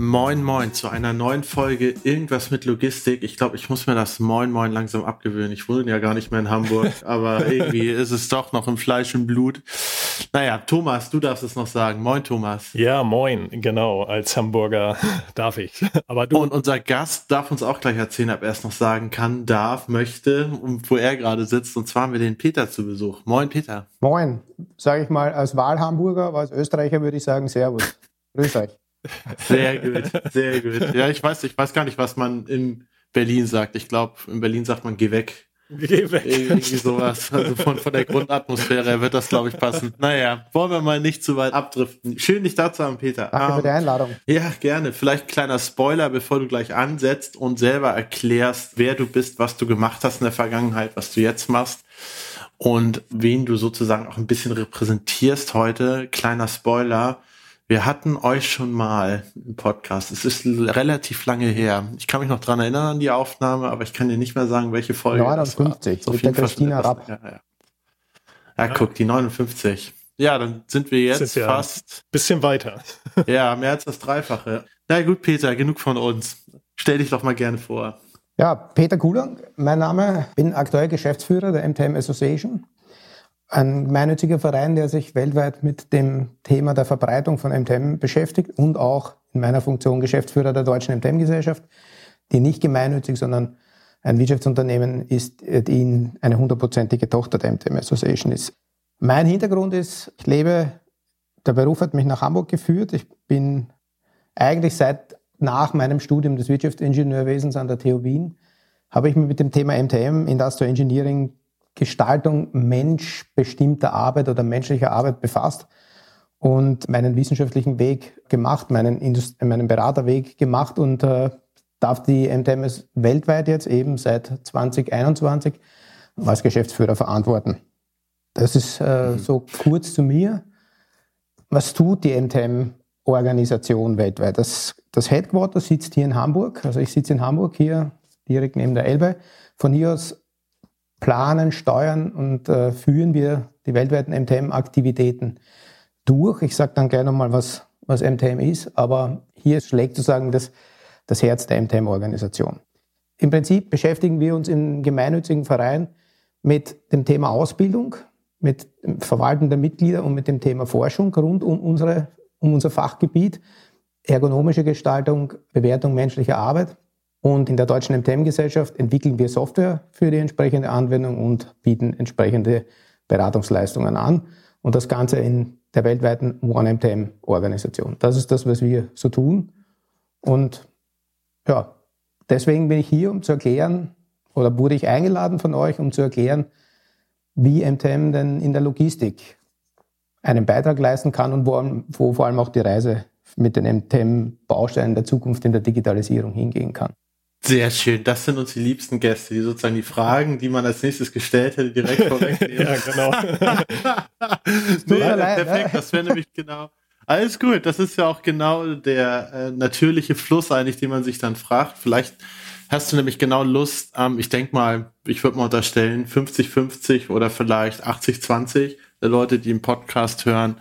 Moin Moin zu einer neuen Folge Irgendwas mit Logistik. Ich glaube, ich muss mir das Moin Moin langsam abgewöhnen. Ich wohne ja gar nicht mehr in Hamburg, aber irgendwie ist es doch noch im Fleisch und Blut. Naja, Thomas, du darfst es noch sagen. Moin Thomas. Ja, moin, genau. Als Hamburger darf ich. Aber du. Und unser Gast darf uns auch gleich erzählen, ob er es noch sagen kann, darf, möchte und wo er gerade sitzt. Und zwar haben wir den Peter zu Besuch. Moin Peter. Moin, sage ich mal als Wahlhamburger, aber als Österreicher würde ich sagen Servus. Grüß euch. Sehr gut, sehr gut. Ja, ich weiß, ich weiß gar nicht, was man in Berlin sagt. Ich glaube, in Berlin sagt man, geh weg. Geh weg. Irgendwie sowas. Also von, von der Grundatmosphäre her wird das, glaube ich, passen. Naja, wollen wir mal nicht zu weit abdriften. Schön, dich da zu haben, Peter. Danke für die Ähm, Einladung. ja, gerne. Vielleicht kleiner Spoiler, bevor du gleich ansetzt und selber erklärst, wer du bist, was du gemacht hast in der Vergangenheit, was du jetzt machst und wen du sozusagen auch ein bisschen repräsentierst heute. Kleiner Spoiler. Wir hatten euch schon mal im Podcast. Es ist relativ lange her. Ich kann mich noch dran erinnern an die Aufnahme, aber ich kann dir nicht mehr sagen, welche Folge. das war. 59, auf mit jeden der Christina Rapp. länger her. Ja, guck, die 59. Ja, dann sind wir jetzt Sind fast Bisschen weiter. ja, mehr als das Dreifache. Na gut, Peter, genug von uns. Stell dich doch mal gerne vor. Ja, Peter Kulang, mein Name, bin aktuell Geschäftsführer der MTM Association, ein gemeinnütziger Verein, der sich weltweit mit dem Thema der Verbreitung von MTM beschäftigt und auch in meiner Funktion Geschäftsführer der Deutschen MTM-Gesellschaft, die nicht gemeinnützig, sondern ein Wirtschaftsunternehmen ist, die in eine hundertprozentige Tochter der MTM Association ist. Mein Hintergrund ist, ich lebe, der Beruf hat mich nach Hamburg geführt. Ich bin eigentlich seit nach meinem Studium des Wirtschaftsingenieurwesens an der TU Wien habe ich mich mit dem Thema MTM, Industrial Engineering, Gestaltung menschbestimmter Arbeit oder menschlicher Arbeit befasst und meinen wissenschaftlichen Weg gemacht, meinen, Indust meinen Beraterweg gemacht und äh, darf die MTMS weltweit jetzt eben seit 2021 als Geschäftsführer verantworten. Das ist äh, so kurz zu mir. Was tut die MTM-Organisation weltweit? Das, das Headquarter sitzt hier in Hamburg. Also ich sitze in Hamburg hier direkt neben der Elbe. Von hier aus planen, steuern und äh, führen wir die weltweiten MTM-Aktivitäten durch. Ich sage dann gleich nochmal, was, was MTM ist, aber hier schlägt sozusagen das, das Herz der MTM-Organisation. Im Prinzip beschäftigen wir uns im gemeinnützigen Verein mit dem Thema Ausbildung, mit dem Verwalten der Mitglieder und mit dem Thema Forschung rund um, unsere, um unser Fachgebiet, ergonomische Gestaltung, Bewertung menschlicher Arbeit. Und in der deutschen MTM-Gesellschaft entwickeln wir Software für die entsprechende Anwendung und bieten entsprechende Beratungsleistungen an. Und das Ganze in der weltweiten One-MTM-Organisation. Das ist das, was wir so tun. Und ja, deswegen bin ich hier, um zu erklären, oder wurde ich eingeladen von euch, um zu erklären, wie MTM denn in der Logistik einen Beitrag leisten kann und wo, wo vor allem auch die Reise mit den MTM-Bausteinen der Zukunft in der Digitalisierung hingehen kann. Sehr schön. Das sind uns die liebsten Gäste, die sozusagen die Fragen, die man als nächstes gestellt hätte, direkt vorwegnehmen. ja, genau. nee, leid, perfekt. ne? Das wäre nämlich genau. Alles gut. Das ist ja auch genau der äh, natürliche Fluss eigentlich, den man sich dann fragt. Vielleicht hast du nämlich genau Lust, ähm, ich denke mal, ich würde mal unterstellen, 50-50 oder vielleicht 80-20 der Leute, die im Podcast hören,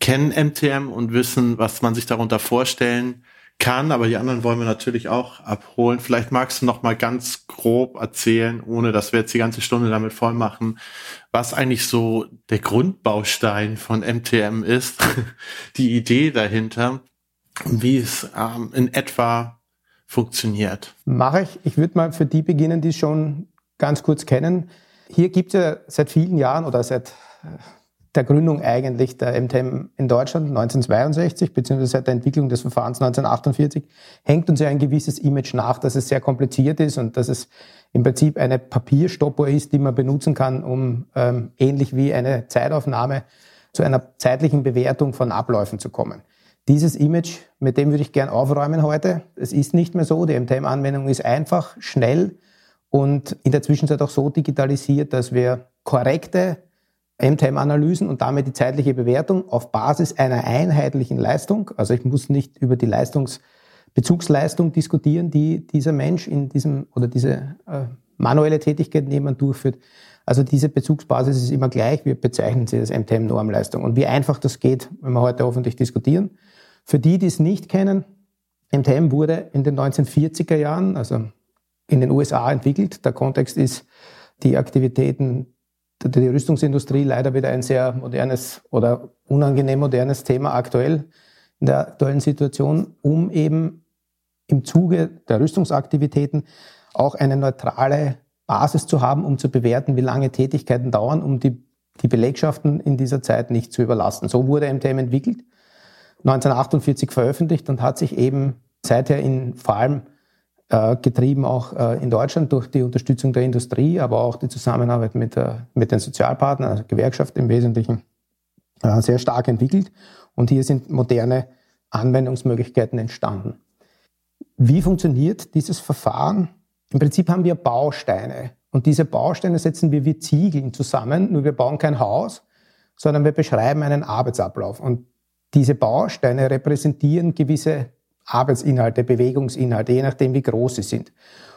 kennen MTM und wissen, was man sich darunter vorstellen kann, aber die anderen wollen wir natürlich auch abholen. Vielleicht magst du noch mal ganz grob erzählen, ohne dass wir jetzt die ganze Stunde damit voll machen, was eigentlich so der Grundbaustein von MTM ist, die Idee dahinter, und wie es ähm, in etwa funktioniert. Mache ich. Ich würde mal für die beginnen, die es schon ganz kurz kennen. Hier gibt es ja seit vielen Jahren oder seit äh, der Gründung eigentlich der MTM in Deutschland 1962, beziehungsweise seit der Entwicklung des Verfahrens 1948, hängt uns ja ein gewisses Image nach, dass es sehr kompliziert ist und dass es im Prinzip eine Papierstoppuhr ist, die man benutzen kann, um ähm, ähnlich wie eine Zeitaufnahme zu einer zeitlichen Bewertung von Abläufen zu kommen. Dieses Image, mit dem würde ich gern aufräumen heute. Es ist nicht mehr so. Die MTM-Anwendung ist einfach, schnell und in der Zwischenzeit auch so digitalisiert, dass wir korrekte MTM-Analysen und damit die zeitliche Bewertung auf Basis einer einheitlichen Leistung, also ich muss nicht über die Leistungsbezugsleistung diskutieren, die dieser Mensch in diesem oder diese äh, manuelle Tätigkeit, die jemand durchführt. Also diese Bezugsbasis ist immer gleich. Wir bezeichnen sie als MTM-Normleistung. Und wie einfach das geht, wenn wir heute hoffentlich diskutieren. Für die, die es nicht kennen, MTM wurde in den 1940er Jahren, also in den USA entwickelt. Der Kontext ist die Aktivitäten der Rüstungsindustrie leider wieder ein sehr modernes oder unangenehm modernes Thema aktuell in der aktuellen Situation, um eben im Zuge der Rüstungsaktivitäten auch eine neutrale Basis zu haben, um zu bewerten, wie lange Tätigkeiten dauern, um die, die Belegschaften in dieser Zeit nicht zu überlasten. So wurde MTM entwickelt, 1948 veröffentlicht und hat sich eben seither in vor allem getrieben auch äh, in Deutschland durch die Unterstützung der Industrie, aber auch die Zusammenarbeit mit, äh, mit den Sozialpartnern, also Gewerkschaft im Wesentlichen, äh, sehr stark entwickelt. Und hier sind moderne Anwendungsmöglichkeiten entstanden. Wie funktioniert dieses Verfahren? Im Prinzip haben wir Bausteine und diese Bausteine setzen wir wie Ziegeln zusammen, nur wir bauen kein Haus, sondern wir beschreiben einen Arbeitsablauf. Und diese Bausteine repräsentieren gewisse Arbeitsinhalte, Bewegungsinhalte, je nachdem, wie groß sie sind.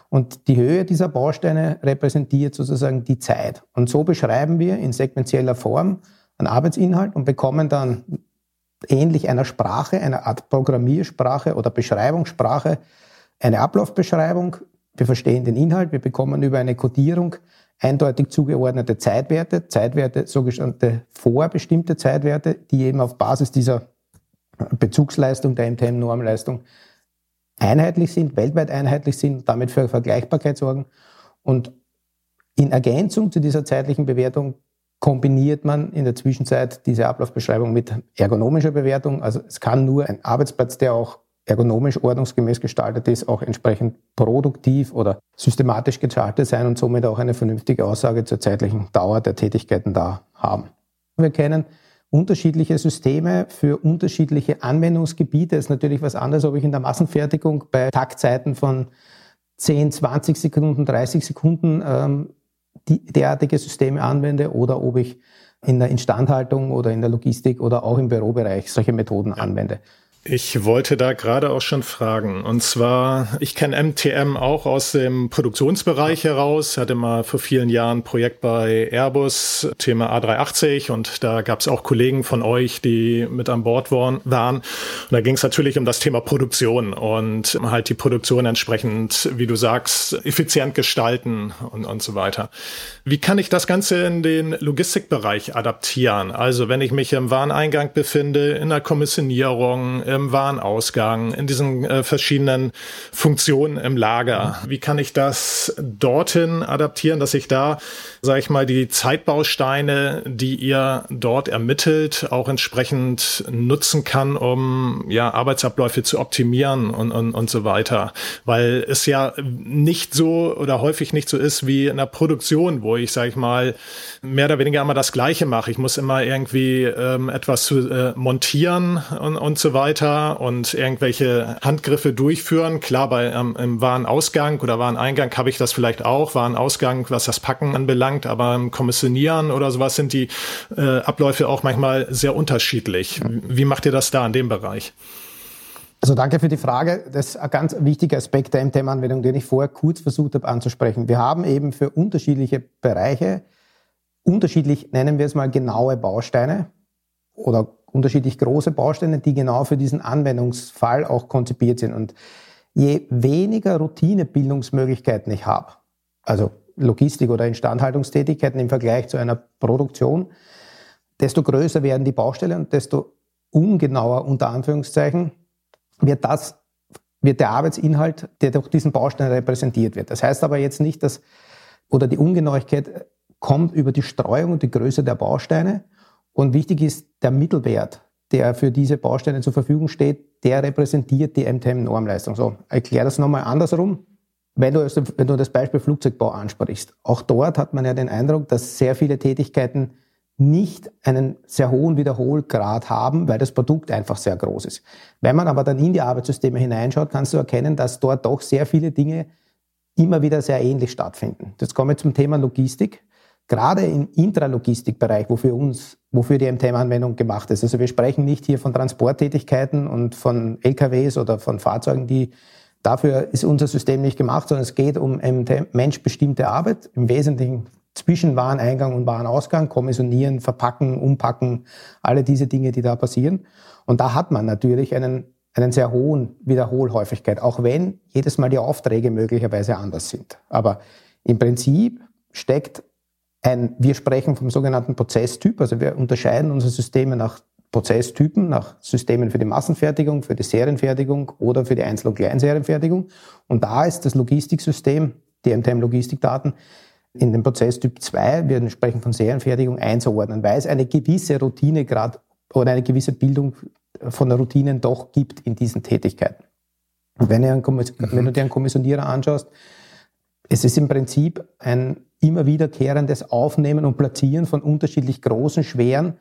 Und die Höhe dieser Bausteine repräsentiert sozusagen die Zeit. Und so beschreiben wir in sequenzieller Form einen Arbeitsinhalt und bekommen dann ähnlich einer Sprache, einer Art Programmiersprache oder Beschreibungssprache, eine Ablaufbeschreibung, wir verstehen den Inhalt, wir bekommen über eine Codierung eindeutig zugeordnete Zeitwerte, Zeitwerte, sogenannte vorbestimmte Zeitwerte, die eben auf Basis dieser Bezugsleistung, der MTM-Normleistung einheitlich sind, weltweit einheitlich sind, damit für Vergleichbarkeit sorgen. Und in Ergänzung zu dieser zeitlichen Bewertung kombiniert man in der Zwischenzeit diese Ablaufbeschreibung mit ergonomischer Bewertung. Also es kann nur ein Arbeitsplatz, der auch ergonomisch ordnungsgemäß gestaltet ist, auch entsprechend produktiv oder systematisch gestaltet sein und somit auch eine vernünftige Aussage zur zeitlichen Dauer der Tätigkeiten da haben. Wir kennen unterschiedliche Systeme für unterschiedliche Anwendungsgebiete. Ist natürlich was anderes, ob ich in der Massenfertigung bei Taktzeiten von 10, 20 Sekunden, 30 Sekunden ähm, die, derartige Systeme anwende oder ob ich in der Instandhaltung oder in der Logistik oder auch im Bürobereich solche Methoden anwende. Ich wollte da gerade auch schon fragen. Und zwar, ich kenne MTM auch aus dem Produktionsbereich heraus, hatte mal vor vielen Jahren ein Projekt bei Airbus, Thema A380 und da gab es auch Kollegen von euch, die mit an Bord waren. Und da ging es natürlich um das Thema Produktion und halt die Produktion entsprechend, wie du sagst, effizient gestalten und, und so weiter. Wie kann ich das Ganze in den Logistikbereich adaptieren? Also wenn ich mich im Wareneingang befinde, in der Kommissionierung, im Warenausgang, in diesen äh, verschiedenen Funktionen im Lager. Wie kann ich das dorthin adaptieren, dass ich da, sage ich mal, die Zeitbausteine, die ihr dort ermittelt, auch entsprechend nutzen kann, um ja Arbeitsabläufe zu optimieren und, und, und so weiter. Weil es ja nicht so oder häufig nicht so ist wie in der Produktion, wo ich, sage ich mal, mehr oder weniger immer das Gleiche mache. Ich muss immer irgendwie ähm, etwas zu, äh, montieren und, und so weiter weiter und irgendwelche Handgriffe durchführen. Klar, bei ähm, im Warenausgang oder Wareneingang habe ich das vielleicht auch, Warenausgang, was das Packen anbelangt, aber im Kommissionieren oder sowas sind die äh, Abläufe auch manchmal sehr unterschiedlich. Wie macht ihr das da in dem Bereich? Also danke für die Frage. Das ist ein ganz wichtiger Aspekt der MTM-Anwendung, den ich vorher kurz versucht habe anzusprechen. Wir haben eben für unterschiedliche Bereiche, unterschiedlich nennen wir es mal genaue Bausteine oder unterschiedlich große Bausteine, die genau für diesen Anwendungsfall auch konzipiert sind. Und je weniger Routinebildungsmöglichkeiten ich habe, also Logistik oder Instandhaltungstätigkeiten im Vergleich zu einer Produktion, desto größer werden die Baustelle und desto ungenauer unter Anführungszeichen wird das wird der Arbeitsinhalt, der durch diesen Baustein repräsentiert wird. Das heißt aber jetzt nicht, dass oder die Ungenauigkeit kommt über die Streuung und die Größe der Bausteine, und wichtig ist der Mittelwert, der für diese Bausteine zur Verfügung steht, der repräsentiert die MTM-Normleistung. So, erkläre das nochmal andersrum. Wenn du, also, wenn du das Beispiel Flugzeugbau ansprichst, auch dort hat man ja den Eindruck, dass sehr viele Tätigkeiten nicht einen sehr hohen Wiederholgrad haben, weil das Produkt einfach sehr groß ist. Wenn man aber dann in die Arbeitssysteme hineinschaut, kannst du erkennen, dass dort doch sehr viele Dinge immer wieder sehr ähnlich stattfinden. Jetzt komme ich zum Thema Logistik. Gerade im Intralogistikbereich, wofür uns, wofür die MTM-Anwendung gemacht ist. Also wir sprechen nicht hier von Transporttätigkeiten und von LKWs oder von Fahrzeugen, die dafür ist unser System nicht gemacht, sondern es geht um menschbestimmte Arbeit, im Wesentlichen zwischen Wareneingang und Warenausgang, kommissionieren, verpacken, umpacken, alle diese Dinge, die da passieren. Und da hat man natürlich einen, einen sehr hohen Wiederholhäufigkeit, auch wenn jedes Mal die Aufträge möglicherweise anders sind. Aber im Prinzip steckt ein, wir sprechen vom sogenannten Prozesstyp, also wir unterscheiden unsere Systeme nach Prozesstypen, nach Systemen für die Massenfertigung, für die Serienfertigung oder für die Einzel- und Kleinserienfertigung. Und da ist das Logistiksystem, die MTM-Logistikdaten, in dem Prozesstyp 2, wir sprechen von Serienfertigung, einzuordnen, weil es eine gewisse Routine gerade oder eine gewisse Bildung von Routinen doch gibt in diesen Tätigkeiten. Und wenn, mhm. wenn du dir einen Kommissionierer anschaust, es ist im Prinzip ein immer wiederkehrendes Aufnehmen und Platzieren von unterschiedlich großen, schweren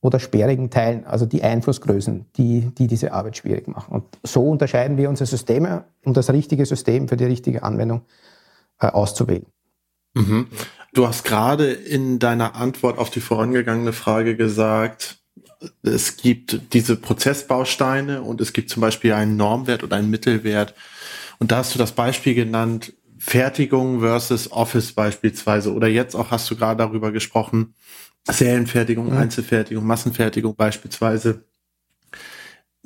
oder sperrigen Teilen, also die Einflussgrößen, die, die diese Arbeit schwierig machen. Und so unterscheiden wir unsere Systeme, um das richtige System für die richtige Anwendung äh, auszuwählen. Mhm. Du hast gerade in deiner Antwort auf die vorangegangene Frage gesagt, es gibt diese Prozessbausteine und es gibt zum Beispiel einen Normwert oder einen Mittelwert. Und da hast du das Beispiel genannt, Fertigung versus Office beispielsweise. Oder jetzt auch hast du gerade darüber gesprochen, Serienfertigung, mhm. Einzelfertigung, Massenfertigung beispielsweise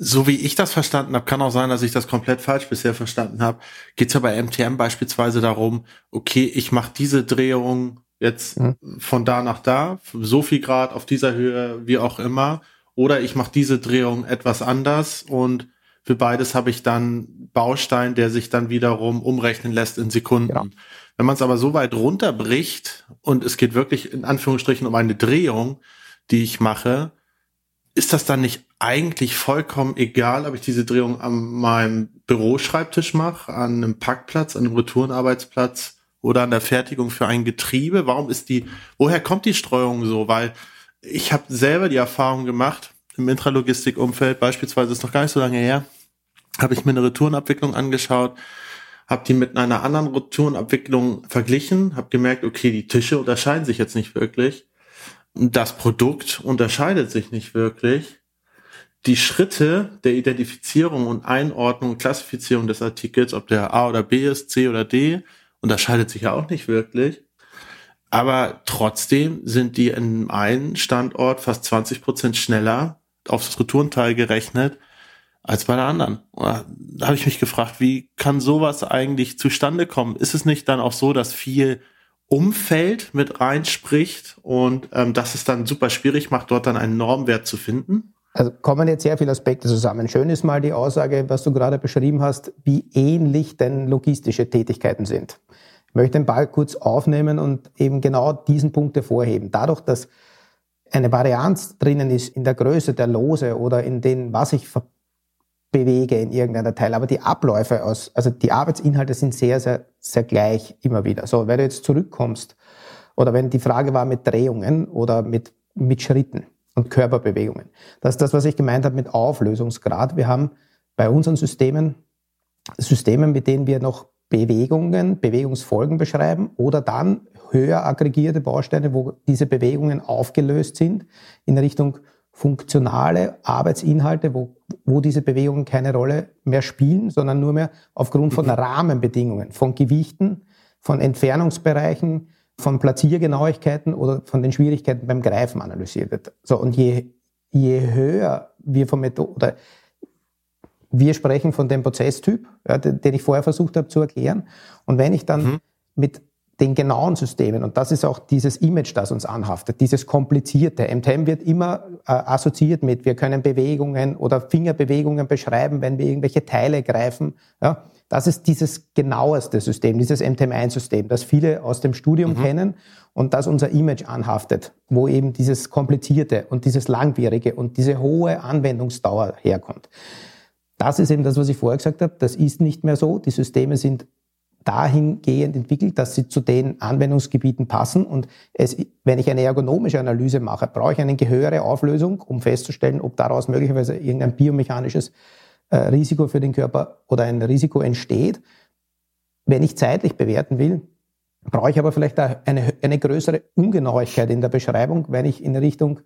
so wie ich das verstanden habe, kann auch sein, dass ich das komplett falsch bisher verstanden habe, geht es ja bei MTM beispielsweise darum, okay, ich mache diese Drehung jetzt mhm. von da nach da, so viel Grad auf dieser Höhe, wie auch immer, oder ich mache diese Drehung etwas anders und für beides habe ich dann Baustein, der sich dann wiederum umrechnen lässt in Sekunden. Ja. Wenn man es aber so weit runterbricht und es geht wirklich in Anführungsstrichen um eine Drehung, die ich mache, ist das dann nicht eigentlich vollkommen egal, ob ich diese Drehung an meinem Büroschreibtisch mache, an einem Parkplatz, an einem Retourenarbeitsplatz oder an der Fertigung für ein Getriebe? Warum ist die, woher kommt die Streuung so? Weil ich habe selber die Erfahrung gemacht, im Intralogistikumfeld, beispielsweise ist noch gar nicht so lange her, habe ich mir eine Retourenabwicklung angeschaut, habe die mit einer anderen Retourenabwicklung verglichen, habe gemerkt, okay, die Tische unterscheiden sich jetzt nicht wirklich das Produkt unterscheidet sich nicht wirklich. Die Schritte der Identifizierung und Einordnung Klassifizierung des Artikels, ob der A oder B ist, C oder D, unterscheidet sich ja auch nicht wirklich. Aber trotzdem sind die in einem Standort fast 20 Prozent schneller aufs Retourenteil gerechnet als bei der anderen. Da habe ich mich gefragt, wie kann sowas eigentlich zustande kommen? Ist es nicht dann auch so, dass viel Umfeld mit reinspricht und ähm, das es dann super schwierig macht, dort dann einen Normwert zu finden? Also kommen jetzt sehr viele Aspekte zusammen. Schön ist mal die Aussage, was du gerade beschrieben hast, wie ähnlich denn logistische Tätigkeiten sind. Ich möchte den Ball kurz aufnehmen und eben genau diesen Punkt hervorheben. Dadurch, dass eine Varianz drinnen ist in der Größe der Lose oder in den, was ich bewege in irgendeiner Teil. Aber die Abläufe aus, also die Arbeitsinhalte sind sehr, sehr, sehr gleich immer wieder. So, wenn du jetzt zurückkommst oder wenn die Frage war mit Drehungen oder mit, mit Schritten und Körperbewegungen. Das ist das, was ich gemeint habe mit Auflösungsgrad. Wir haben bei unseren Systemen Systemen, mit denen wir noch Bewegungen, Bewegungsfolgen beschreiben oder dann höher aggregierte Bausteine, wo diese Bewegungen aufgelöst sind in Richtung funktionale Arbeitsinhalte, wo, wo diese Bewegungen keine Rolle mehr spielen, sondern nur mehr aufgrund von mhm. Rahmenbedingungen, von Gewichten, von Entfernungsbereichen, von Platziergenauigkeiten oder von den Schwierigkeiten beim Greifen analysiert wird. So, und je, je höher wir vom Methode, oder wir sprechen von dem Prozesstyp, ja, den, den, ich vorher versucht habe zu erklären. Und wenn ich dann mhm. mit den genauen Systemen. Und das ist auch dieses Image, das uns anhaftet, dieses komplizierte. MTM wird immer äh, assoziiert mit, wir können Bewegungen oder Fingerbewegungen beschreiben, wenn wir irgendwelche Teile greifen. Ja, das ist dieses genaueste System, dieses MTM1-System, das viele aus dem Studium mhm. kennen und das unser Image anhaftet, wo eben dieses komplizierte und dieses langwierige und diese hohe Anwendungsdauer herkommt. Das ist eben das, was ich vorher gesagt habe. Das ist nicht mehr so. Die Systeme sind dahingehend entwickelt, dass sie zu den Anwendungsgebieten passen. Und es, wenn ich eine ergonomische Analyse mache, brauche ich eine höhere Auflösung, um festzustellen, ob daraus möglicherweise irgendein biomechanisches äh, Risiko für den Körper oder ein Risiko entsteht. Wenn ich zeitlich bewerten will, brauche ich aber vielleicht eine, eine größere Ungenauigkeit in der Beschreibung, wenn ich in Richtung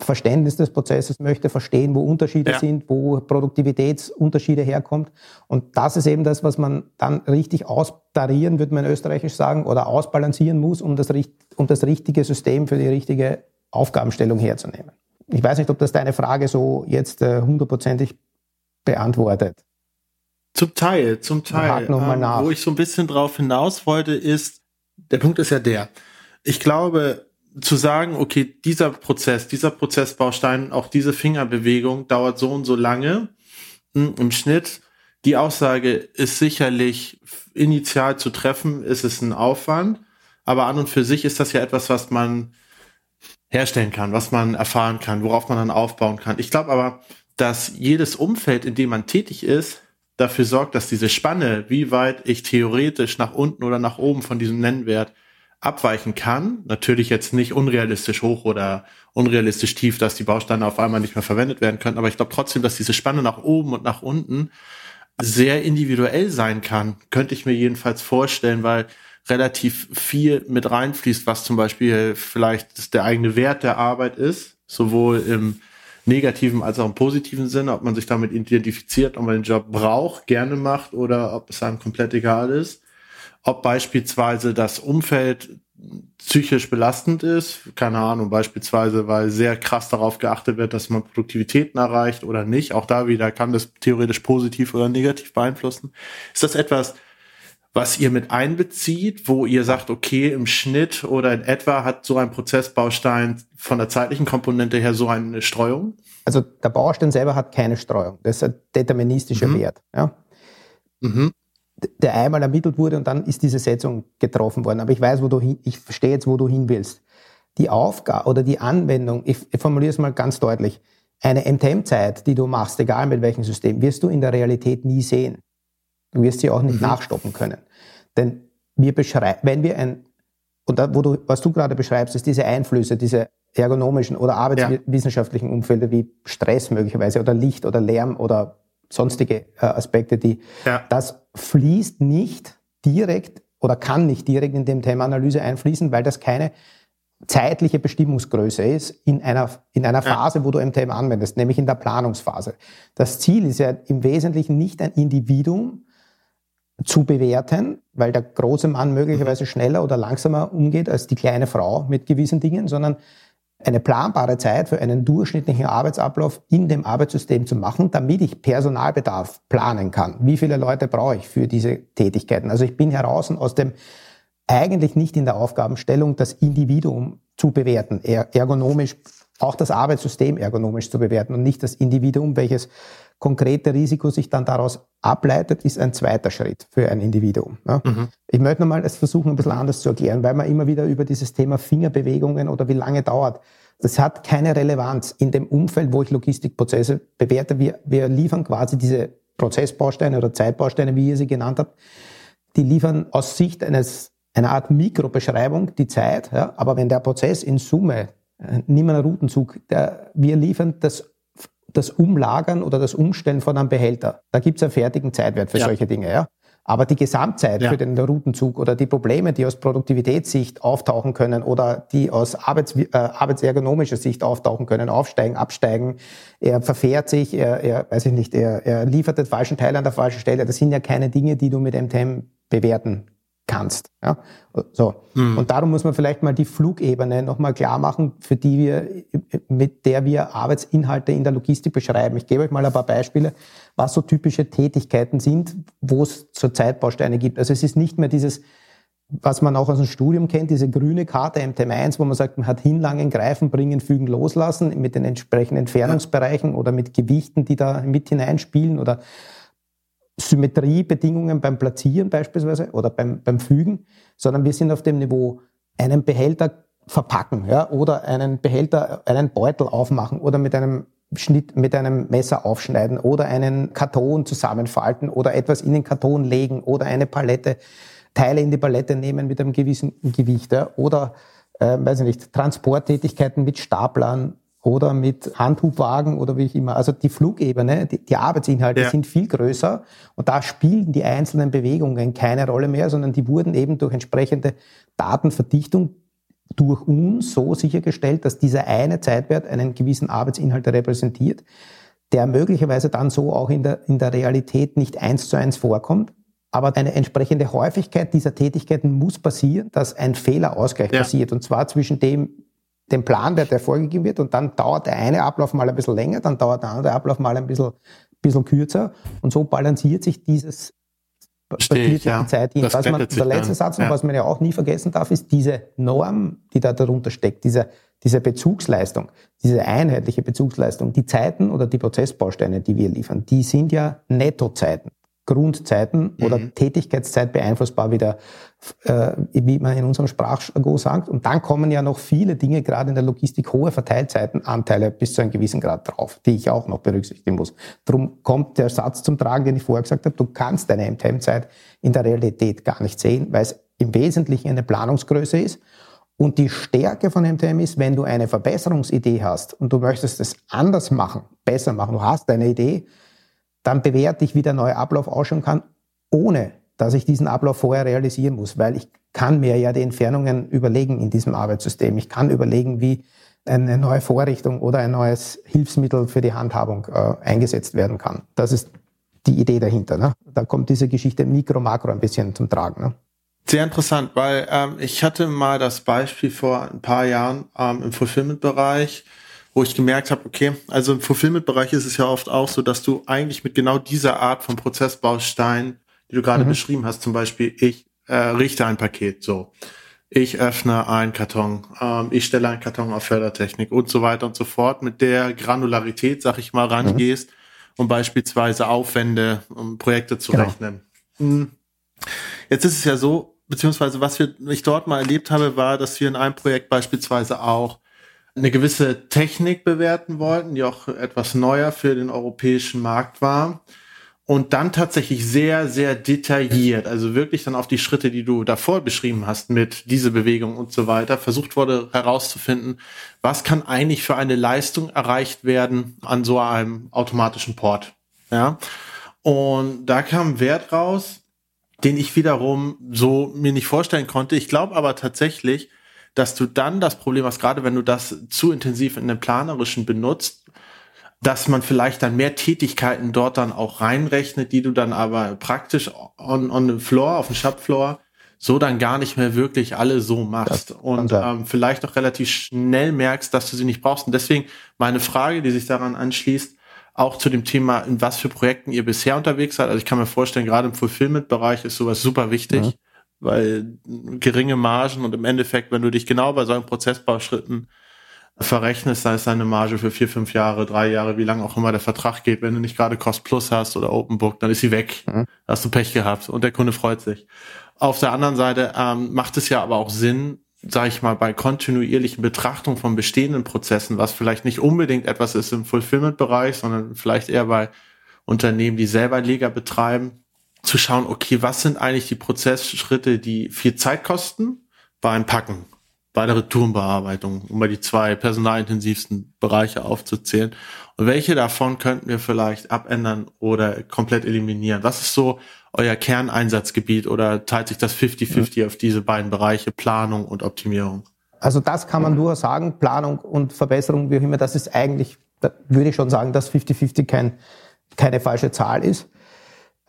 Verständnis des Prozesses möchte, verstehen, wo Unterschiede ja. sind, wo Produktivitätsunterschiede herkommt. Und das ist eben das, was man dann richtig austarieren, würde man in Österreichisch sagen, oder ausbalancieren muss, um das, um das richtige System für die richtige Aufgabenstellung herzunehmen. Ich weiß nicht, ob das deine Frage so jetzt äh, hundertprozentig beantwortet. Zum Teil, zum Teil. Ähm, wo ich so ein bisschen drauf hinaus wollte, ist, der Punkt ist ja der, ich glaube, zu sagen, okay, dieser Prozess, dieser Prozessbaustein, auch diese Fingerbewegung dauert so und so lange hm, im Schnitt. Die Aussage ist sicherlich initial zu treffen, ist es ein Aufwand, aber an und für sich ist das ja etwas, was man herstellen kann, was man erfahren kann, worauf man dann aufbauen kann. Ich glaube aber, dass jedes Umfeld, in dem man tätig ist, dafür sorgt, dass diese Spanne, wie weit ich theoretisch nach unten oder nach oben von diesem Nennwert abweichen kann. Natürlich jetzt nicht unrealistisch hoch oder unrealistisch tief, dass die Bausteine auf einmal nicht mehr verwendet werden können. Aber ich glaube trotzdem, dass diese Spanne nach oben und nach unten sehr individuell sein kann. Könnte ich mir jedenfalls vorstellen, weil relativ viel mit reinfließt, was zum Beispiel vielleicht der eigene Wert der Arbeit ist, sowohl im negativen als auch im positiven Sinne, ob man sich damit identifiziert, ob man den Job braucht, gerne macht oder ob es einem komplett egal ist ob beispielsweise das Umfeld psychisch belastend ist, keine Ahnung, beispielsweise, weil sehr krass darauf geachtet wird, dass man Produktivitäten erreicht oder nicht. Auch da wieder kann das theoretisch positiv oder negativ beeinflussen. Ist das etwas, was ihr mit einbezieht, wo ihr sagt, okay, im Schnitt oder in etwa hat so ein Prozessbaustein von der zeitlichen Komponente her so eine Streuung? Also der Baustein selber hat keine Streuung. Das ist ein deterministischer mhm. Wert. Ja? Mhm der einmal ermittelt wurde und dann ist diese Setzung getroffen worden. Aber ich weiß, wo du hin, ich verstehe jetzt, wo du hin willst. Die Aufgabe oder die Anwendung, ich, ich formuliere es mal ganz deutlich, eine MTM-Zeit, die du machst, egal mit welchem System, wirst du in der Realität nie sehen. Du wirst sie auch nicht mhm. nachstoppen können. Denn wir beschreiben, wenn wir ein, und da, wo du, was du gerade beschreibst, ist diese Einflüsse, diese ergonomischen oder arbeitswissenschaftlichen Umfelder wie Stress möglicherweise oder Licht oder Lärm oder sonstige äh, Aspekte, die ja. das fließt nicht direkt oder kann nicht direkt in dem Thema Analyse einfließen, weil das keine zeitliche Bestimmungsgröße ist in einer, in einer Phase, wo du MTM anwendest, nämlich in der Planungsphase. Das Ziel ist ja im Wesentlichen nicht ein Individuum zu bewerten, weil der große Mann möglicherweise schneller oder langsamer umgeht als die kleine Frau mit gewissen Dingen, sondern eine planbare Zeit für einen durchschnittlichen Arbeitsablauf in dem Arbeitssystem zu machen, damit ich Personalbedarf planen kann. Wie viele Leute brauche ich für diese Tätigkeiten? Also ich bin heraus aus dem eigentlich nicht in der Aufgabenstellung, das Individuum zu bewerten, ergonomisch, auch das Arbeitssystem ergonomisch zu bewerten und nicht das Individuum, welches konkrete Risiko sich dann daraus ableitet, ist ein zweiter Schritt für ein Individuum. Ja. Mhm. Ich möchte nochmal es versuchen, ein bisschen anders zu erklären, weil man immer wieder über dieses Thema Fingerbewegungen oder wie lange dauert. Das hat keine Relevanz in dem Umfeld, wo ich Logistikprozesse bewerte. Wir, wir liefern quasi diese Prozessbausteine oder Zeitbausteine, wie ihr sie genannt habt, die liefern aus Sicht eines, einer Art Mikrobeschreibung die Zeit. Ja. Aber wenn der Prozess in Summe, äh, nimm einen Routenzug, der, wir liefern das das Umlagern oder das Umstellen von einem Behälter. Da gibt es einen fertigen Zeitwert für ja. solche Dinge. Ja? Aber die Gesamtzeit ja. für den Routenzug oder die Probleme, die aus Produktivitätssicht auftauchen können oder die aus Arbeits, äh, arbeitsergonomischer Sicht auftauchen können, aufsteigen, absteigen, er verfährt sich, er, er weiß ich nicht, er, er liefert den falschen Teil an der falschen Stelle. Das sind ja keine Dinge, die du mit MTM bewerten kannst. Ja? So. Mhm. Und darum muss man vielleicht mal die Flugebene nochmal klar machen, für die wir, mit der wir Arbeitsinhalte in der Logistik beschreiben. Ich gebe euch mal ein paar Beispiele, was so typische Tätigkeiten sind, wo es zurzeit Bausteine gibt. Also es ist nicht mehr dieses, was man auch aus dem Studium kennt, diese grüne Karte MTM1, wo man sagt, man hat hinlangen, greifen, bringen, fügen, loslassen mit den entsprechenden Entfernungsbereichen oder mit Gewichten, die da mit hineinspielen oder Symmetriebedingungen beim Platzieren beispielsweise oder beim, beim Fügen, sondern wir sind auf dem Niveau, einen Behälter verpacken ja, oder einen Behälter, einen Beutel aufmachen oder mit einem Schnitt mit einem Messer aufschneiden oder einen Karton zusammenfalten oder etwas in den Karton legen oder eine Palette, Teile in die Palette nehmen mit einem gewissen Gewicht ja, oder äh, weiß ich nicht, Transporttätigkeiten mit Staplern oder mit Handhubwagen oder wie ich immer. Also die Flugebene, die, die Arbeitsinhalte ja. sind viel größer und da spielen die einzelnen Bewegungen keine Rolle mehr, sondern die wurden eben durch entsprechende Datenverdichtung durch uns so sichergestellt, dass dieser eine Zeitwert einen gewissen Arbeitsinhalt repräsentiert, der möglicherweise dann so auch in der, in der Realität nicht eins zu eins vorkommt. Aber eine entsprechende Häufigkeit dieser Tätigkeiten muss passieren, dass ein Fehlerausgleich ja. passiert. Und zwar zwischen dem, dem Planwert, der vorgegeben wird. Und dann dauert der eine Ablauf mal ein bisschen länger, dann dauert der andere Ablauf mal ein bisschen, bisschen kürzer. Und so balanciert sich dieses Verstehe ja. Zeit hin. Was man, der letzte dann. Satz, ja. was man ja auch nie vergessen darf, ist diese Norm, die da darunter steckt, diese, diese Bezugsleistung, diese einheitliche Bezugsleistung. Die Zeiten oder die Prozessbausteine, die wir liefern, die sind ja Nettozeiten. Grundzeiten oder mhm. Tätigkeitszeit beeinflussbar, wie, der, äh, wie man in unserem Sprachjargon sagt. Und dann kommen ja noch viele Dinge, gerade in der Logistik, hohe Verteilzeitenanteile bis zu einem gewissen Grad drauf, die ich auch noch berücksichtigen muss. Darum kommt der Satz zum Tragen, den ich vorher gesagt habe, du kannst deine MTM-Zeit in der Realität gar nicht sehen, weil es im Wesentlichen eine Planungsgröße ist. Und die Stärke von MTM ist, wenn du eine Verbesserungsidee hast und du möchtest es anders machen, besser machen, du hast eine Idee, dann bewerte ich, wie der neue Ablauf ausschauen kann, ohne dass ich diesen Ablauf vorher realisieren muss, weil ich kann mir ja die Entfernungen überlegen in diesem Arbeitssystem. Ich kann überlegen, wie eine neue Vorrichtung oder ein neues Hilfsmittel für die Handhabung äh, eingesetzt werden kann. Das ist die Idee dahinter. Ne? Da kommt diese Geschichte Mikro-Makro ein bisschen zum Tragen. Ne? Sehr interessant, weil ähm, ich hatte mal das Beispiel vor ein paar Jahren ähm, im Fulfillment-Bereich, wo ich gemerkt habe, okay, also im Fulfillment-Bereich ist es ja oft auch so, dass du eigentlich mit genau dieser Art von Prozessbaustein, die du gerade mhm. beschrieben hast, zum Beispiel, ich äh, richte ein Paket so. Ich öffne einen Karton, ähm, ich stelle einen Karton auf Fördertechnik und so weiter und so fort. Mit der Granularität, sag ich mal, rangehst, mhm. um beispielsweise Aufwände, um Projekte zu genau. rechnen. Hm. Jetzt ist es ja so, beziehungsweise was wir, ich dort mal erlebt habe, war, dass wir in einem Projekt beispielsweise auch eine gewisse Technik bewerten wollten, die auch etwas neuer für den europäischen Markt war. Und dann tatsächlich sehr, sehr detailliert, also wirklich dann auf die Schritte, die du davor beschrieben hast, mit diese Bewegung und so weiter, versucht wurde herauszufinden, was kann eigentlich für eine Leistung erreicht werden an so einem automatischen Port. Ja. Und da kam Wert raus, den ich wiederum so mir nicht vorstellen konnte. Ich glaube aber tatsächlich, dass du dann das Problem hast, gerade wenn du das zu intensiv in den planerischen benutzt, dass man vielleicht dann mehr Tätigkeiten dort dann auch reinrechnet, die du dann aber praktisch on, on the floor, auf dem Shopfloor, so dann gar nicht mehr wirklich alle so machst und ähm, vielleicht auch relativ schnell merkst, dass du sie nicht brauchst. Und deswegen meine Frage, die sich daran anschließt, auch zu dem Thema, in was für Projekten ihr bisher unterwegs seid. Also ich kann mir vorstellen, gerade im Fulfillment-Bereich ist sowas super wichtig. Mhm weil geringe Margen und im Endeffekt, wenn du dich genau bei solchen Prozessbauschritten verrechnest, da ist deine Marge für vier, fünf Jahre, drei Jahre, wie lange auch immer der Vertrag geht, wenn du nicht gerade Cost Plus hast oder Open Book, dann ist sie weg. Mhm. Da hast du Pech gehabt und der Kunde freut sich. Auf der anderen Seite ähm, macht es ja aber auch Sinn, sage ich mal, bei kontinuierlichen Betrachtung von bestehenden Prozessen, was vielleicht nicht unbedingt etwas ist im Fulfillment-Bereich, sondern vielleicht eher bei Unternehmen, die selber Liga betreiben, zu schauen, okay, was sind eigentlich die Prozessschritte, die viel Zeit kosten beim Packen, bei der Retourenbearbeitung, um mal die zwei personalintensivsten Bereiche aufzuzählen. Und welche davon könnten wir vielleicht abändern oder komplett eliminieren? Was ist so euer Kerneinsatzgebiet oder teilt sich das 50-50 auf diese beiden Bereiche, Planung und Optimierung? Also das kann man nur sagen, Planung und Verbesserung, wie auch immer, das ist eigentlich, da würde ich schon sagen, dass 50-50 kein, keine falsche Zahl ist.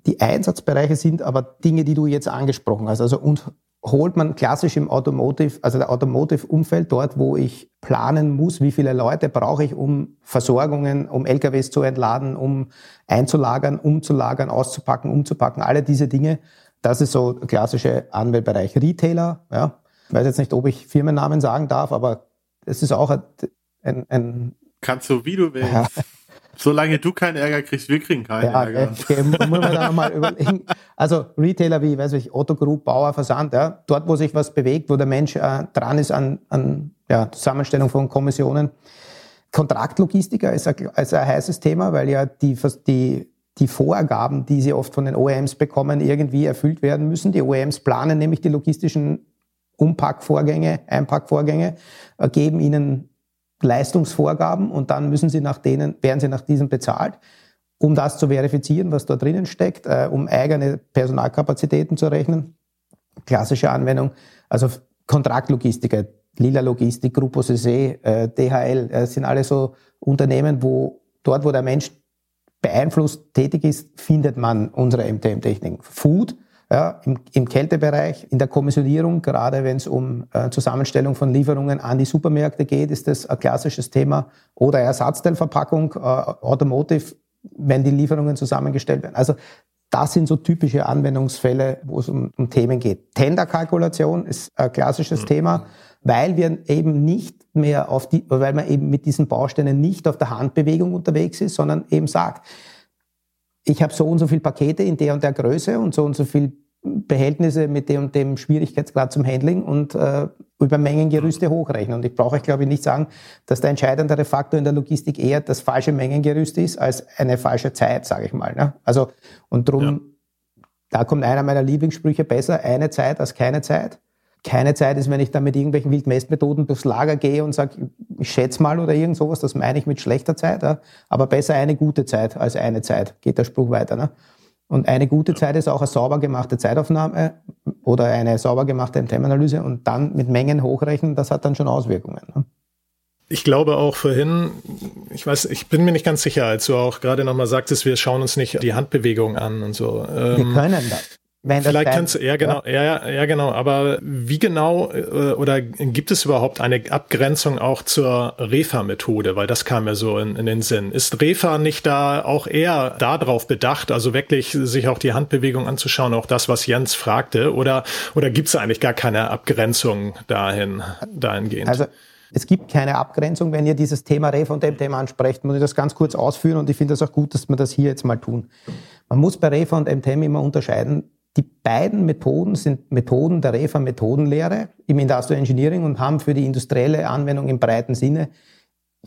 Die Einsatzbereiche sind aber Dinge, die du jetzt angesprochen hast. Also und holt man klassisch im Automotive, also der Automotive-Umfeld, dort, wo ich planen muss, wie viele Leute brauche ich, um Versorgungen, um LKWs zu entladen, um einzulagern, umzulagern, auszupacken, umzupacken, alle diese Dinge. Das ist so der klassische Anwendbereich. Retailer, ja. Ich weiß jetzt nicht, ob ich Firmennamen sagen darf, aber es ist auch ein, ein Kannst du, wie du willst. Ja. Solange du keinen Ärger kriegst, wir kriegen keinen ja, Ärger. Okay, muss man da nochmal überlegen. Also Retailer wie, weiß ich, Otto Group, Bauer, Versand, ja, dort, wo sich was bewegt, wo der Mensch äh, dran ist an, an ja, Zusammenstellung von Kommissionen, Kontraktlogistiker ist ein, ist ein heißes Thema, weil ja die, die, die Vorgaben, die sie oft von den OEMs bekommen, irgendwie erfüllt werden müssen. Die OEMs planen nämlich die logistischen Umpackvorgänge, Einpackvorgänge, äh, geben ihnen Leistungsvorgaben und dann müssen sie nach denen, werden sie nach diesen bezahlt, um das zu verifizieren, was dort drinnen steckt, äh, um eigene Personalkapazitäten zu rechnen. Klassische Anwendung, also Kontraktlogistiker, Lila Logistik, Grupo CC, äh, DHL, äh, sind alle so Unternehmen, wo dort, wo der Mensch beeinflusst tätig ist, findet man unsere MTM-Techniken. Food, ja, im, im, Kältebereich, in der Kommissionierung, gerade wenn es um äh, Zusammenstellung von Lieferungen an die Supermärkte geht, ist das ein klassisches Thema. Oder Ersatzteilverpackung, äh, Automotive, wenn die Lieferungen zusammengestellt werden. Also das sind so typische Anwendungsfälle, wo es um, um Themen geht. Tenderkalkulation ist ein klassisches mhm. Thema, weil wir eben nicht mehr auf die, weil man eben mit diesen Bausteinen nicht auf der Handbewegung unterwegs ist, sondern eben sagt, ich habe so und so viele Pakete in der und der Größe und so und so viel Behältnisse mit dem und dem Schwierigkeitsgrad zum Handling und äh, über Mengengerüste hochrechnen. Und ich brauche euch, glaube ich, nicht sagen, dass der entscheidendere Faktor in der Logistik eher das falsche Mengengerüst ist als eine falsche Zeit, sage ich mal. Ne? Also und drum, ja. da kommt einer meiner Lieblingssprüche besser, eine Zeit als keine Zeit. Keine Zeit ist, wenn ich da mit irgendwelchen Wildmessmethoden durchs Lager gehe und sage, ich schätze mal oder irgend sowas, das meine ich mit schlechter Zeit. Ja? Aber besser eine gute Zeit als eine Zeit, geht der Spruch weiter. Ne? Und eine gute Zeit ist auch eine sauber gemachte Zeitaufnahme oder eine sauber gemachte MTM-Analyse und dann mit Mengen hochrechnen, das hat dann schon Auswirkungen. Ne? Ich glaube auch vorhin, ich weiß, ich bin mir nicht ganz sicher, als du auch gerade nochmal sagtest, wir schauen uns nicht die Handbewegung an und so. wir ähm, können das. Wenn Vielleicht kannst du, ja genau, ja. ja, ja genau, aber wie genau äh, oder gibt es überhaupt eine Abgrenzung auch zur Refa-Methode, weil das kam ja so in, in den Sinn. Ist Refa nicht da auch eher darauf bedacht, also wirklich sich auch die Handbewegung anzuschauen, auch das, was Jens fragte, oder, oder gibt es eigentlich gar keine Abgrenzung dahin, dahingehend? Also es gibt keine Abgrenzung. Wenn ihr dieses Thema Refa und MTM ansprecht, muss ich das ganz kurz ausführen und ich finde das auch gut, dass wir das hier jetzt mal tun. Man muss bei Refa und MTM immer unterscheiden, die beiden Methoden sind Methoden der REFA-Methodenlehre im Industrial Engineering und haben für die industrielle Anwendung im breiten Sinne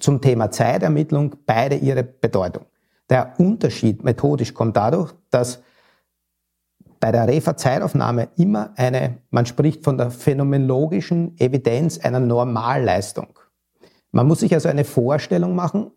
zum Thema Zeitermittlung beide ihre Bedeutung. Der Unterschied methodisch kommt dadurch, dass bei der REFA-Zeitaufnahme immer eine, man spricht von der phänomenologischen Evidenz einer Normalleistung. Man muss sich also eine Vorstellung machen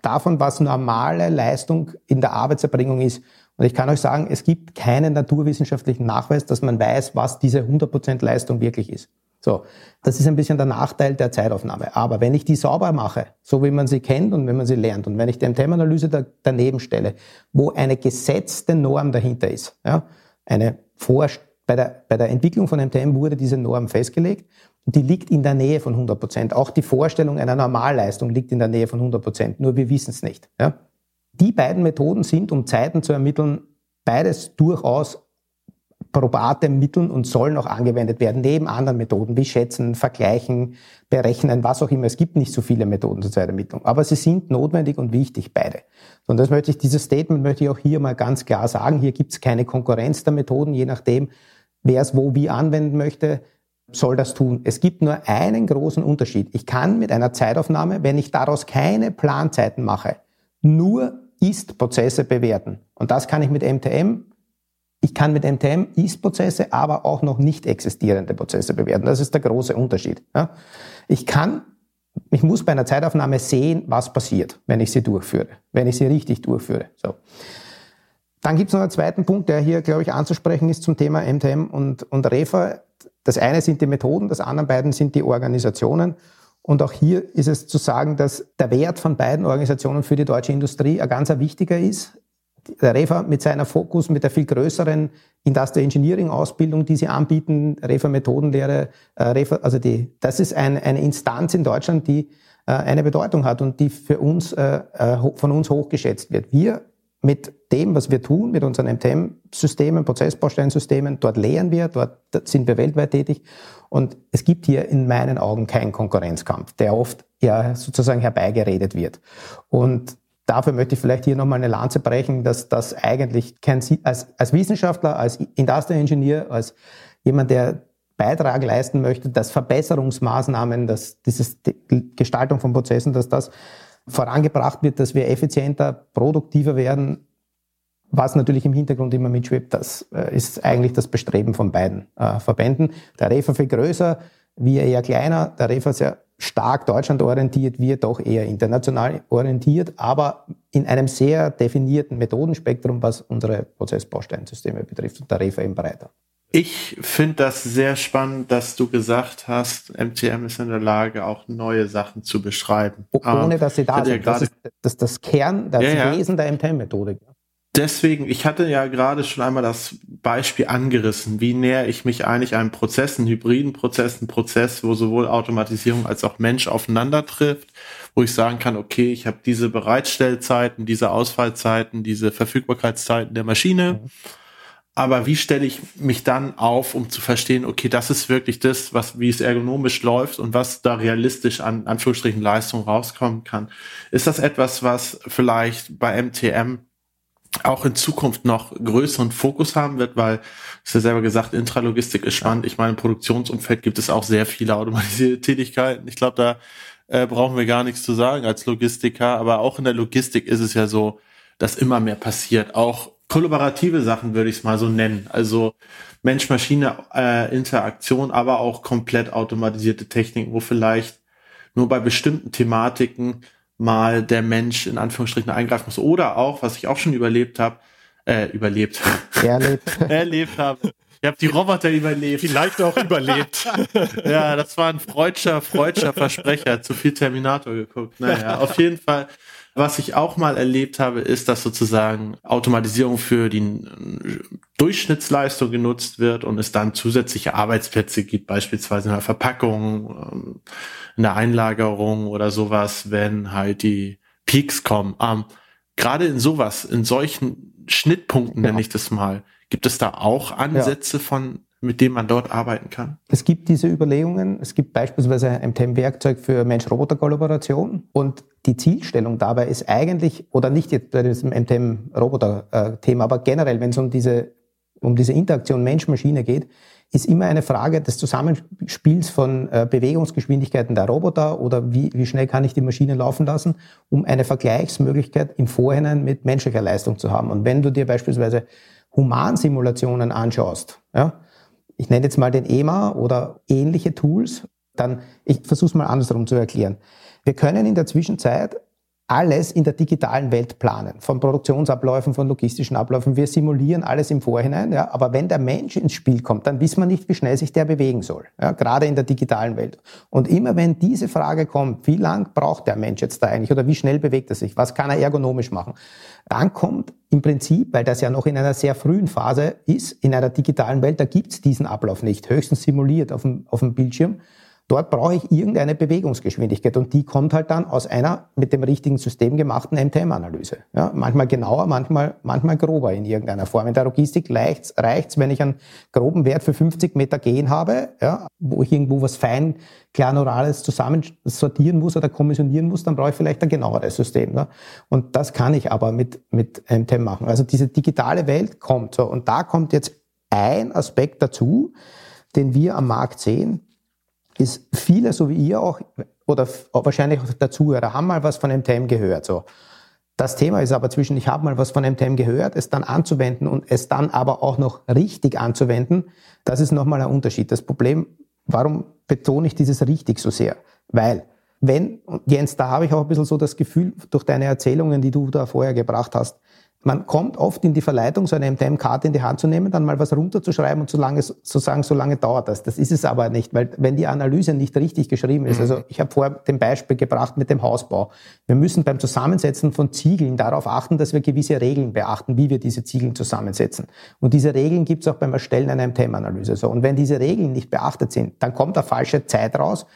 davon, was normale Leistung in der Arbeitserbringung ist. Und ich kann euch sagen, es gibt keinen naturwissenschaftlichen Nachweis, dass man weiß, was diese 100% Leistung wirklich ist. So, das ist ein bisschen der Nachteil der Zeitaufnahme. Aber wenn ich die sauber mache, so wie man sie kennt und wenn man sie lernt, und wenn ich die MTM-Analyse da, daneben stelle, wo eine gesetzte Norm dahinter ist, ja, eine Vor bei der, bei der Entwicklung von MTM wurde diese Norm festgelegt und die liegt in der Nähe von 100 Prozent. Auch die Vorstellung einer Normalleistung liegt in der Nähe von 100 Prozent, nur wir wissen es nicht. Ja. Die beiden Methoden sind, um Zeiten zu ermitteln, beides durchaus probate Mittel und sollen auch angewendet werden, neben anderen Methoden wie Schätzen, Vergleichen, Berechnen, was auch immer. Es gibt nicht so viele Methoden zur Zeitermittlung, aber sie sind notwendig und wichtig, beide. Und das möchte ich, dieses Statement möchte ich auch hier mal ganz klar sagen. Hier gibt es keine Konkurrenz der Methoden, je nachdem, wer es wo wie anwenden möchte, soll das tun. Es gibt nur einen großen Unterschied. Ich kann mit einer Zeitaufnahme, wenn ich daraus keine Planzeiten mache, nur ist-Prozesse bewerten. Und das kann ich mit MTM. Ich kann mit MTM Ist-Prozesse, aber auch noch nicht existierende Prozesse bewerten. Das ist der große Unterschied. Ich kann, ich muss bei einer Zeitaufnahme sehen, was passiert, wenn ich sie durchführe, wenn ich sie richtig durchführe. So. Dann gibt es noch einen zweiten Punkt, der hier, glaube ich, anzusprechen ist zum Thema MTM und, und REFA. Das eine sind die Methoden, das andere beiden sind die Organisationen. Und auch hier ist es zu sagen, dass der Wert von beiden Organisationen für die deutsche Industrie ein ganz wichtiger ist. Der REFA mit seiner Fokus, mit der viel größeren Industrial Engineering Ausbildung, die sie anbieten, REFA Methodenlehre, äh, REFA, also die, das ist ein, eine Instanz in Deutschland, die äh, eine Bedeutung hat und die für uns, äh, von uns hochgeschätzt wird. Wir mit dem, was wir tun, mit unseren MTM-Systemen, Prozessbaustellensystemen, dort lehren wir, dort sind wir weltweit tätig. Und es gibt hier in meinen Augen keinen Konkurrenzkampf, der oft ja sozusagen herbeigeredet wird. Und dafür möchte ich vielleicht hier nochmal eine Lanze brechen, dass das eigentlich kein, als, als Wissenschaftler, als Industrial Engineer, als jemand, der Beitrag leisten möchte, dass Verbesserungsmaßnahmen, dass dieses die Gestaltung von Prozessen, dass das vorangebracht wird, dass wir effizienter, produktiver werden, was natürlich im Hintergrund immer mitschwebt, das äh, ist eigentlich das Bestreben von beiden äh, Verbänden. Der REFA viel größer, wir eher kleiner, der REFA sehr stark deutschlandorientiert, wir doch eher international orientiert, aber in einem sehr definierten Methodenspektrum, was unsere Prozessbausteinsysteme betrifft und der REFA eben breiter. Ich finde das sehr spannend, dass du gesagt hast, MTM ist in der Lage, auch neue Sachen zu beschreiben. Ohne ähm, dass sie da sind. Ja das ist das, das Kern, das ja, Wesen der MTM-Methodik. Deswegen, ich hatte ja gerade schon einmal das Beispiel angerissen. Wie näher ich mich eigentlich einem Prozess, einem hybriden Prozess, einem Prozess, wo sowohl Automatisierung als auch Mensch aufeinander trifft, wo ich sagen kann, okay, ich habe diese Bereitstellzeiten, diese Ausfallzeiten, diese Verfügbarkeitszeiten der Maschine. Mhm aber wie stelle ich mich dann auf, um zu verstehen, okay, das ist wirklich das, was, wie es ergonomisch läuft und was da realistisch an Anführungsstrichen Leistung rauskommen kann? Ist das etwas, was vielleicht bei MTM auch in Zukunft noch größeren Fokus haben wird, weil, ist ja selber gesagt, Intralogistik ist spannend. Ich meine, im Produktionsumfeld gibt es auch sehr viele automatisierte Tätigkeiten. Ich glaube, da äh, brauchen wir gar nichts zu sagen als Logistiker, aber auch in der Logistik ist es ja so, dass immer mehr passiert. Auch kollaborative Sachen würde ich es mal so nennen. Also Mensch-Maschine-Interaktion, aber auch komplett automatisierte Techniken, wo vielleicht nur bei bestimmten Thematiken mal der Mensch in Anführungsstrichen eingreifen muss. Oder auch, was ich auch schon überlebt habe, äh, überlebt. Erlebt. erlebt habe. Ich habe die Roboter überlebt. Vielleicht auch überlebt. ja, das war ein freudscher, freudscher Versprecher. Zu viel Terminator geguckt. Naja, auf jeden Fall was ich auch mal erlebt habe, ist, dass sozusagen Automatisierung für die Durchschnittsleistung genutzt wird und es dann zusätzliche Arbeitsplätze gibt, beispielsweise in der Verpackung, ähm, in der Einlagerung oder sowas, wenn halt die Peaks kommen. Ähm, Gerade in sowas, in solchen Schnittpunkten ja. nenne ich das mal, gibt es da auch Ansätze ja. von mit dem man dort arbeiten kann? Es gibt diese Überlegungen. Es gibt beispielsweise ein TEM-Werkzeug für Mensch-Roboter-Kollaboration. Und die Zielstellung dabei ist eigentlich, oder nicht jetzt bei diesem MTM-Roboter-Thema, aber generell, wenn es um diese, um diese Interaktion Mensch-Maschine geht, ist immer eine Frage des Zusammenspiels von äh, Bewegungsgeschwindigkeiten der Roboter oder wie, wie schnell kann ich die Maschine laufen lassen, um eine Vergleichsmöglichkeit im Vorhinein mit menschlicher Leistung zu haben. Und wenn du dir beispielsweise Humansimulationen anschaust, ja, ich nenne jetzt mal den EMA oder ähnliche Tools, dann, ich versuche es mal andersrum zu erklären. Wir können in der Zwischenzeit alles in der digitalen Welt planen, von Produktionsabläufen, von logistischen Abläufen. Wir simulieren alles im Vorhinein, ja, aber wenn der Mensch ins Spiel kommt, dann wissen wir nicht, wie schnell sich der bewegen soll, ja, gerade in der digitalen Welt. Und immer wenn diese Frage kommt, wie lang braucht der Mensch jetzt da eigentlich oder wie schnell bewegt er sich, was kann er ergonomisch machen, dann kommt im Prinzip, weil das ja noch in einer sehr frühen Phase ist, in einer digitalen Welt, da gibt's diesen Ablauf nicht, höchstens simuliert auf dem, auf dem Bildschirm, Dort brauche ich irgendeine Bewegungsgeschwindigkeit und die kommt halt dann aus einer mit dem richtigen System gemachten MTM-Analyse. Ja, manchmal genauer, manchmal, manchmal grober in irgendeiner Form. In der Logistik reicht's, reicht's, wenn ich einen groben Wert für 50 Meter gehen habe, ja, wo ich irgendwo was fein Klarneurales zusammen sortieren muss oder kommissionieren muss, dann brauche ich vielleicht ein genaueres System. Ne? Und das kann ich aber mit, mit MTM machen. Also diese digitale Welt kommt so. Und da kommt jetzt ein Aspekt dazu, den wir am Markt sehen, ist viele, so wie ihr auch, oder wahrscheinlich auch der Zuhörer, haben mal was von MTM gehört. So. Das Thema ist aber zwischen, ich habe mal was von MTM gehört, es dann anzuwenden und es dann aber auch noch richtig anzuwenden, das ist nochmal ein Unterschied. Das Problem, warum betone ich dieses richtig so sehr? Weil, wenn, Jens, da habe ich auch ein bisschen so das Gefühl, durch deine Erzählungen, die du da vorher gebracht hast, man kommt oft in die Verleitung, so eine MTM-Karte in die Hand zu nehmen, dann mal was runterzuschreiben und so lange, zu sagen, so lange dauert das. Das ist es aber nicht, weil wenn die Analyse nicht richtig geschrieben ist, mhm. also ich habe vorher den Beispiel gebracht mit dem Hausbau. Wir müssen beim Zusammensetzen von Ziegeln darauf achten, dass wir gewisse Regeln beachten, wie wir diese Ziegeln zusammensetzen. Und diese Regeln gibt es auch beim Erstellen einer MTM-Analyse. So, und wenn diese Regeln nicht beachtet sind, dann kommt eine falsche Zeit raus,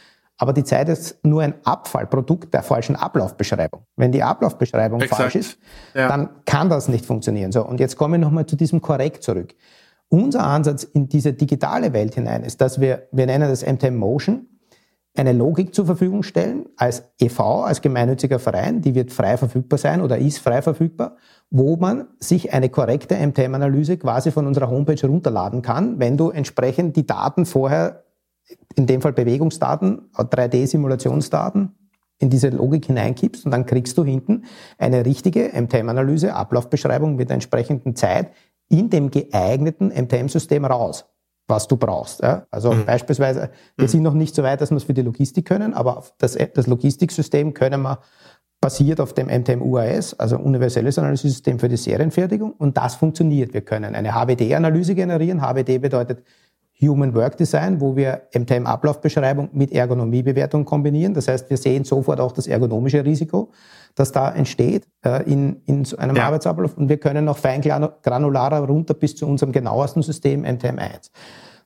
aber die Zeit ist nur ein Abfallprodukt der falschen Ablaufbeschreibung. Wenn die Ablaufbeschreibung Exakt. falsch ist, ja. dann kann das nicht funktionieren. So, und jetzt komme ich nochmal zu diesem Korrekt zurück. Unser Ansatz in diese digitale Welt hinein ist, dass wir, wir nennen das MTM Motion, eine Logik zur Verfügung stellen als EV, als gemeinnütziger Verein, die wird frei verfügbar sein oder ist frei verfügbar, wo man sich eine korrekte MTM-Analyse quasi von unserer Homepage runterladen kann, wenn du entsprechend die Daten vorher in dem Fall Bewegungsdaten, 3D-Simulationsdaten, in diese Logik hineinkippst und dann kriegst du hinten eine richtige MTM-Analyse, Ablaufbeschreibung mit entsprechenden Zeit in dem geeigneten MTM-System raus, was du brauchst. Ja? Also mhm. beispielsweise, wir mhm. sind noch nicht so weit, dass wir es für die Logistik können, aber das, das Logistiksystem können wir basiert auf dem MTM UAS, also universelles Analysesystem für die Serienfertigung. Und das funktioniert. Wir können eine HWD-Analyse generieren. HWD bedeutet Human Work Design, wo wir MTM-Ablaufbeschreibung mit Ergonomiebewertung kombinieren. Das heißt, wir sehen sofort auch das ergonomische Risiko, das da entsteht äh, in, in so einem ja. Arbeitsablauf. Und wir können noch feingranularer runter bis zu unserem genauesten System MTM1.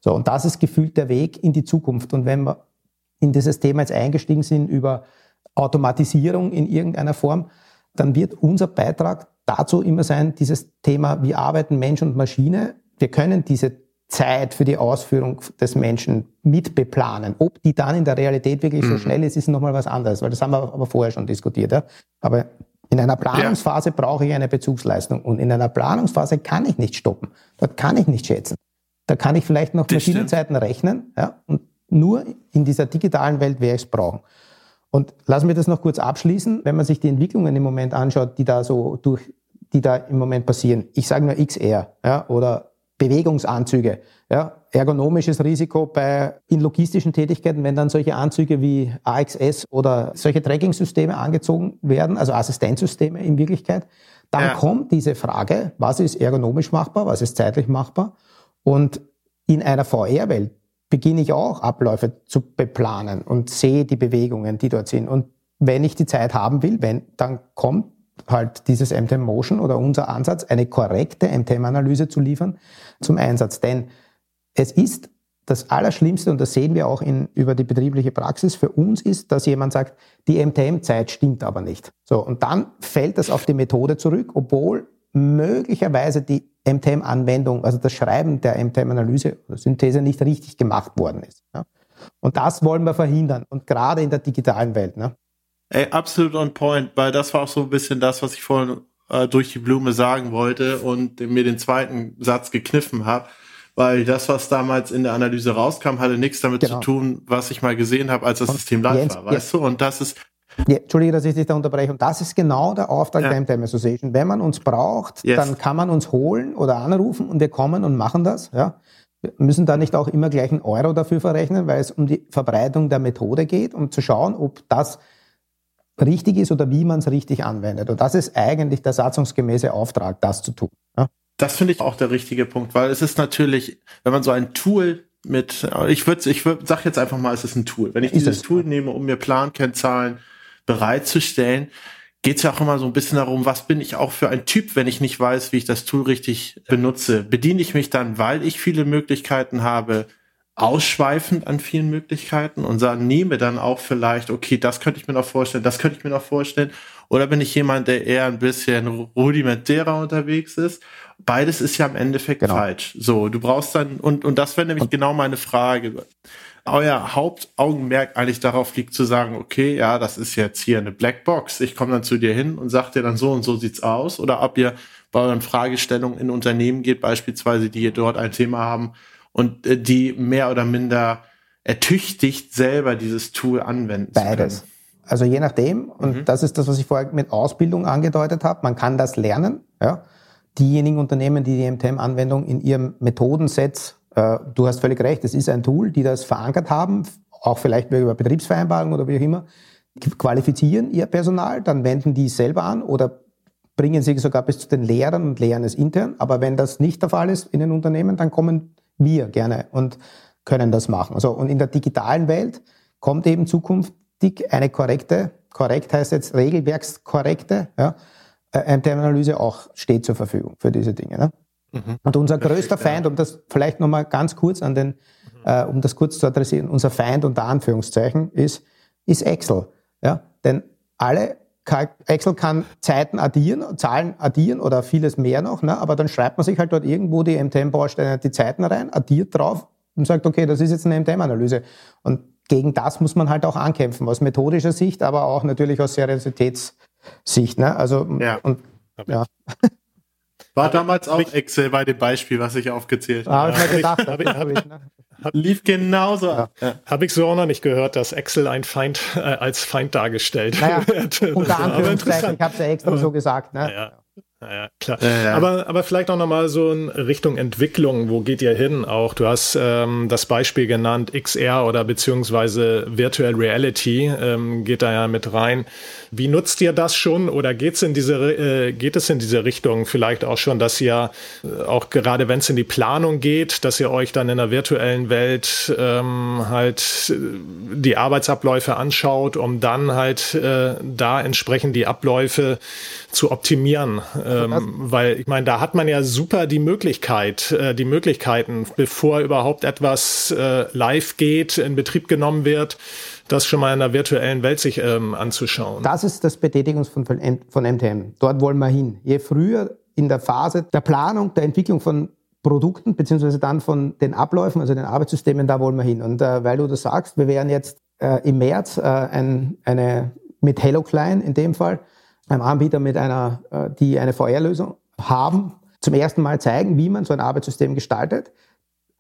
So, und das ist gefühlt der Weg in die Zukunft. Und wenn wir in dieses Thema jetzt eingestiegen sind über Automatisierung in irgendeiner Form, dann wird unser Beitrag dazu immer sein, dieses Thema, wie arbeiten Mensch und Maschine. Wir können diese Zeit für die Ausführung des Menschen mitbeplanen. Ob die dann in der Realität wirklich mhm. so schnell ist, ist nochmal was anderes, weil das haben wir aber vorher schon diskutiert. Ja? Aber in einer Planungsphase ja. brauche ich eine Bezugsleistung und in einer Planungsphase kann ich nicht stoppen. Dort kann ich nicht schätzen. Da kann ich vielleicht noch Maschinenzeiten rechnen ja? und nur in dieser digitalen Welt werde ich es brauchen. Und lassen wir das noch kurz abschließen, wenn man sich die Entwicklungen im Moment anschaut, die da so durch, die da im Moment passieren. Ich sage nur XR ja, oder Bewegungsanzüge. Ja, ergonomisches Risiko bei in logistischen Tätigkeiten, wenn dann solche Anzüge wie AXS oder solche Tracking-Systeme angezogen werden, also Assistenzsysteme in Wirklichkeit, dann ja. kommt diese Frage, was ist ergonomisch machbar, was ist zeitlich machbar? Und in einer VR-Welt beginne ich auch Abläufe zu beplanen und sehe die Bewegungen, die dort sind. Und wenn ich die Zeit haben will, wenn, dann kommt halt dieses MTM Motion oder unser Ansatz, eine korrekte MTM-Analyse zu liefern, zum Einsatz. Denn es ist das Allerschlimmste, und das sehen wir auch in, über die betriebliche Praxis, für uns ist, dass jemand sagt, die MTM-Zeit stimmt aber nicht. So, und dann fällt das auf die Methode zurück, obwohl möglicherweise die MTM-Anwendung, also das Schreiben der MTM-Analyse oder Synthese nicht richtig gemacht worden ist. Ja. Und das wollen wir verhindern. Und gerade in der digitalen Welt. Ne? Ey, absolut on point, weil das war auch so ein bisschen das, was ich vorhin äh, durch die Blume sagen wollte und mir den zweiten Satz gekniffen habe. Weil das, was damals in der Analyse rauskam, hatte nichts damit genau. zu tun, was ich mal gesehen habe, als das und System live Jens, war, weißt ja. du? Und das ist. Ja, Entschuldige, dass ich dich da unterbreche. Und das ist genau der Auftrag ja. der MTM Association. Wenn man uns braucht, yes. dann kann man uns holen oder anrufen und wir kommen und machen das. Ja. Wir müssen da nicht auch immer gleich einen Euro dafür verrechnen, weil es um die Verbreitung der Methode geht, um zu schauen, ob das richtig ist oder wie man es richtig anwendet. Und das ist eigentlich der satzungsgemäße Auftrag, das zu tun. Ja? Das finde ich auch der richtige Punkt, weil es ist natürlich, wenn man so ein Tool mit, ich würde, ich würd, sag jetzt einfach mal, es ist ein Tool. Wenn ich ist dieses es? Tool nehme, um mir Plankennzahlen bereitzustellen, geht es ja auch immer so ein bisschen darum, was bin ich auch für ein Typ, wenn ich nicht weiß, wie ich das Tool richtig benutze. Bediene ich mich dann, weil ich viele Möglichkeiten habe, ausschweifend an vielen Möglichkeiten und sagen, nehme dann auch vielleicht, okay, das könnte ich mir noch vorstellen, das könnte ich mir noch vorstellen. Oder bin ich jemand, der eher ein bisschen rudimentärer unterwegs ist? Beides ist ja im Endeffekt genau. falsch. So, du brauchst dann, und, und das wäre nämlich und, genau meine Frage. Euer Hauptaugenmerk eigentlich darauf liegt zu sagen, okay, ja, das ist jetzt hier eine Blackbox. Ich komme dann zu dir hin und sag dir dann so und so sieht's aus. Oder ob ihr bei euren Fragestellungen in Unternehmen geht, beispielsweise, die ihr dort ein Thema haben, und äh, die mehr oder minder ertüchtigt, selber dieses Tool anwenden Beides. Also je nachdem, und mhm. das ist das, was ich vorher mit Ausbildung angedeutet habe, man kann das lernen. Ja? Diejenigen Unternehmen, die die MTM-Anwendung in ihrem Methodenset, äh, du hast völlig recht, es ist ein Tool, die das verankert haben, auch vielleicht über Betriebsvereinbarung oder wie auch immer, qualifizieren ihr Personal, dann wenden die es selber an oder bringen sie sogar bis zu den Lehrern und lehren es intern. Aber wenn das nicht der Fall ist in den Unternehmen, dann kommen wir gerne und können das machen. Also, und in der digitalen Welt kommt eben zukünftig eine korrekte, korrekt heißt jetzt regelwerkskorrekte, ja, äh, MTM-Analyse auch steht zur Verfügung für diese Dinge. Ne? Mhm. Und unser größter Feind, um das vielleicht nochmal ganz kurz an den, mhm. äh, um das kurz zu adressieren, unser Feind unter Anführungszeichen ist, ist Excel. Ja? Denn alle Excel kann Zeiten addieren, Zahlen addieren oder vieles mehr noch, ne? aber dann schreibt man sich halt dort irgendwo die MTM-Bausteine, die Zeiten rein, addiert drauf und sagt, okay, das ist jetzt eine MTM-Analyse. Und gegen das muss man halt auch ankämpfen, aus methodischer Sicht, aber auch natürlich aus Seriositätssicht. Ne? Also, ja. Und, ja. War damals auch Excel bei dem Beispiel, was ich aufgezählt habe. Ah, hab ich gedacht, hab ich, hab ich, ne? Lief genauso. Ja. Ja. Habe ich so auch noch nicht gehört, dass Excel ein Feind äh, als Feind dargestellt naja, wird. Unter Anführungszeichen, ich habe es ja extra so gesagt. Ne? Ja, ja, klar. Ja, ja. Aber, aber vielleicht auch nochmal so in Richtung Entwicklung. Wo geht ihr hin auch? Du hast ähm, das Beispiel genannt, XR oder beziehungsweise Virtual Reality ähm, geht da ja mit rein. Wie nutzt ihr das schon oder geht's in diese, äh, geht es in diese Richtung vielleicht auch schon, dass ihr äh, auch gerade wenn es in die Planung geht, dass ihr euch dann in der virtuellen Welt ähm, halt äh, die Arbeitsabläufe anschaut, um dann halt äh, da entsprechend die Abläufe zu optimieren? Ähm, weil ich meine, da hat man ja super die Möglichkeit, äh, die Möglichkeiten, bevor überhaupt etwas äh, live geht, in Betrieb genommen wird, das schon mal in der virtuellen Welt sich ähm, anzuschauen. Das ist das Betätigungsfeld von MTM. Dort wollen wir hin. Je früher in der Phase der Planung, der Entwicklung von Produkten, beziehungsweise dann von den Abläufen, also den Arbeitssystemen, da wollen wir hin. Und äh, weil du das sagst, wir werden jetzt äh, im März äh, ein, eine mit Hello Client in dem Fall einem Anbieter mit einer, äh, die eine VR-Lösung haben, zum ersten Mal zeigen, wie man so ein Arbeitssystem gestaltet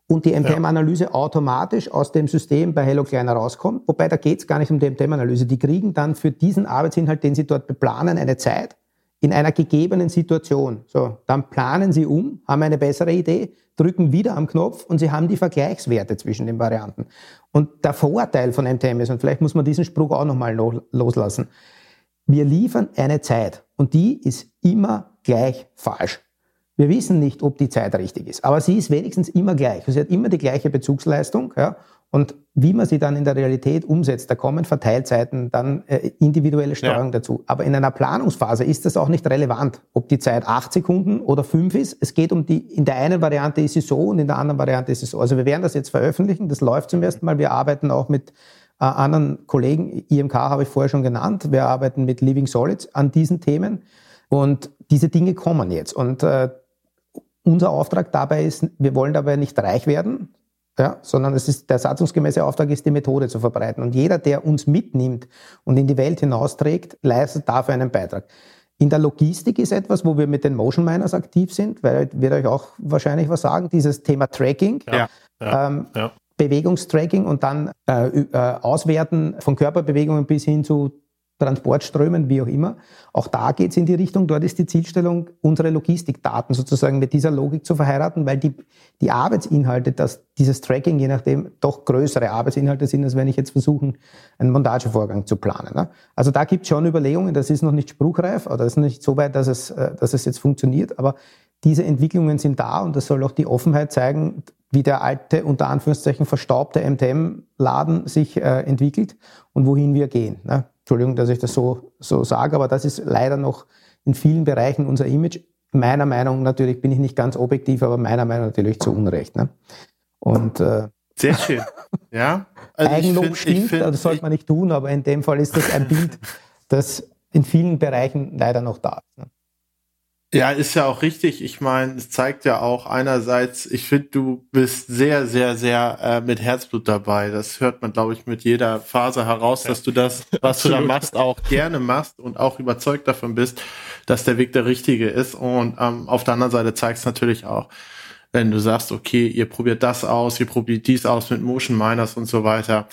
und die MTM-Analyse ja. automatisch aus dem System bei Hello Kleiner rauskommt. Wobei da geht es gar nicht um die MTM-Analyse. Die kriegen dann für diesen Arbeitsinhalt, den sie dort beplanen, eine Zeit in einer gegebenen Situation. So, dann planen sie um, haben eine bessere Idee, drücken wieder am Knopf und sie haben die Vergleichswerte zwischen den Varianten. Und der Vorteil von MTM ist, und vielleicht muss man diesen Spruch auch nochmal loslassen, wir liefern eine Zeit und die ist immer gleich falsch. Wir wissen nicht, ob die Zeit richtig ist, aber sie ist wenigstens immer gleich. Sie hat immer die gleiche Bezugsleistung. Ja? Und wie man sie dann in der Realität umsetzt, da kommen Verteilzeiten, dann äh, individuelle Steuerung ja. dazu. Aber in einer Planungsphase ist das auch nicht relevant, ob die Zeit acht Sekunden oder fünf ist. Es geht um die, in der einen Variante ist sie so und in der anderen Variante ist sie so. Also wir werden das jetzt veröffentlichen. Das läuft zum ersten Mal. Wir arbeiten auch mit äh, anderen Kollegen, IMK habe ich vorher schon genannt, wir arbeiten mit Living Solids an diesen Themen und diese Dinge kommen jetzt. Und äh, unser Auftrag dabei ist, wir wollen dabei nicht reich werden, ja, sondern es ist, der satzungsgemäße Auftrag ist, die Methode zu verbreiten. Und jeder, der uns mitnimmt und in die Welt hinausträgt, leistet dafür einen Beitrag. In der Logistik ist etwas, wo wir mit den Motion Miners aktiv sind, weil wird euch auch wahrscheinlich was sagen, dieses Thema Tracking. Ja, ja, ähm, ja. Bewegungstracking und dann äh, äh, Auswerten von Körperbewegungen bis hin zu Transportströmen, wie auch immer. Auch da geht es in die Richtung, dort ist die Zielstellung, unsere Logistikdaten sozusagen mit dieser Logik zu verheiraten, weil die, die Arbeitsinhalte, dass dieses Tracking je nachdem doch größere Arbeitsinhalte sind, als wenn ich jetzt versuchen, einen Montagevorgang zu planen. Ne? Also da gibt es schon Überlegungen, das ist noch nicht spruchreif oder ist nicht so weit, dass es, äh, dass es jetzt funktioniert, aber diese Entwicklungen sind da und das soll auch die Offenheit zeigen, wie der alte, unter Anführungszeichen, verstaubte MTM-Laden sich äh, entwickelt und wohin wir gehen. Ne? Entschuldigung, dass ich das so, so sage, aber das ist leider noch in vielen Bereichen unser Image. Meiner Meinung natürlich bin ich nicht ganz objektiv, aber meiner Meinung natürlich zu Unrecht. Ne? Und äh, sehr schön. Ja. Also Eigenlob find, stimmt, find, das sollte man nicht tun, aber in dem Fall ist das ein Bild, das in vielen Bereichen leider noch da ist. Ne? Ja, ist ja auch richtig. Ich meine, es zeigt ja auch einerseits, ich finde, du bist sehr, sehr, sehr äh, mit Herzblut dabei. Das hört man, glaube ich, mit jeder Phase heraus, ja. dass du das, was du da machst, auch gerne machst und auch überzeugt davon bist, dass der Weg der richtige ist. Und ähm, auf der anderen Seite zeigst natürlich auch, wenn du sagst, okay, ihr probiert das aus, ihr probiert dies aus mit Motion Miners und so weiter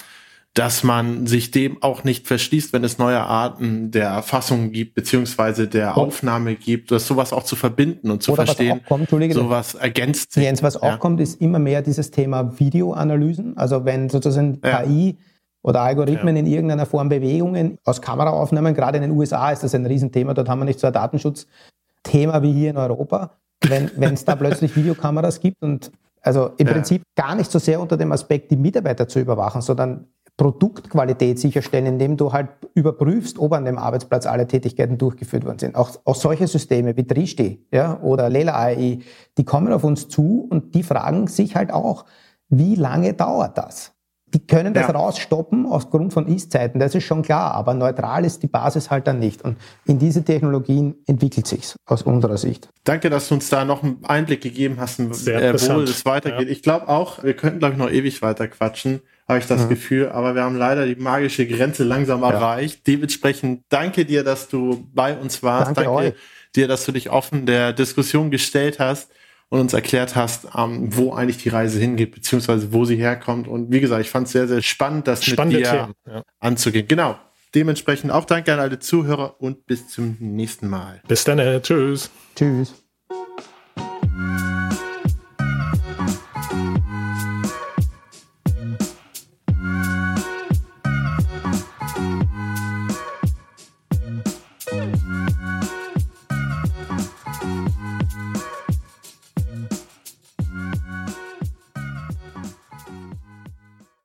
dass man sich dem auch nicht verschließt, wenn es neue Arten der Erfassung gibt, beziehungsweise der Aufnahme gibt, das sowas auch zu verbinden und zu verstehen. Kommt, sowas ergänzt sich. Jens, was auch ja. kommt, ist immer mehr dieses Thema Videoanalysen. Also wenn sozusagen ja. KI oder Algorithmen ja. in irgendeiner Form Bewegungen aus Kameraaufnahmen, gerade in den USA ist das ein Riesenthema, dort haben wir nicht so ein Datenschutzthema wie hier in Europa. Wenn es da plötzlich Videokameras gibt und also im ja. Prinzip gar nicht so sehr unter dem Aspekt, die Mitarbeiter zu überwachen, sondern Produktqualität sicherstellen, indem du halt überprüfst, ob an dem Arbeitsplatz alle Tätigkeiten durchgeführt worden sind. Auch, auch solche Systeme wie Tristi ja, oder Lela AI, die kommen auf uns zu und die fragen sich halt auch, wie lange dauert das? Die können das ja. rausstoppen aufgrund von Ist-Zeiten, das ist schon klar, aber neutral ist die Basis halt dann nicht. Und in diese Technologien entwickelt sich's aus unserer Sicht. Danke, dass du uns da noch einen Einblick gegeben hast, äh, wo es weitergeht. Ja. Ich glaube auch, wir könnten, glaube ich, noch ewig weiter quatschen habe ich das mhm. Gefühl. Aber wir haben leider die magische Grenze langsam ja. erreicht. Dementsprechend danke dir, dass du bei uns warst. Danke, danke dir, dass du dich offen der Diskussion gestellt hast und uns erklärt hast, ähm, wo eigentlich die Reise hingeht, beziehungsweise wo sie herkommt. Und wie gesagt, ich fand es sehr, sehr spannend, das Spannende mit dir Themen, ja. anzugehen. Genau. Dementsprechend auch danke an alle Zuhörer und bis zum nächsten Mal. Bis dann. Tschüss. Tschüss.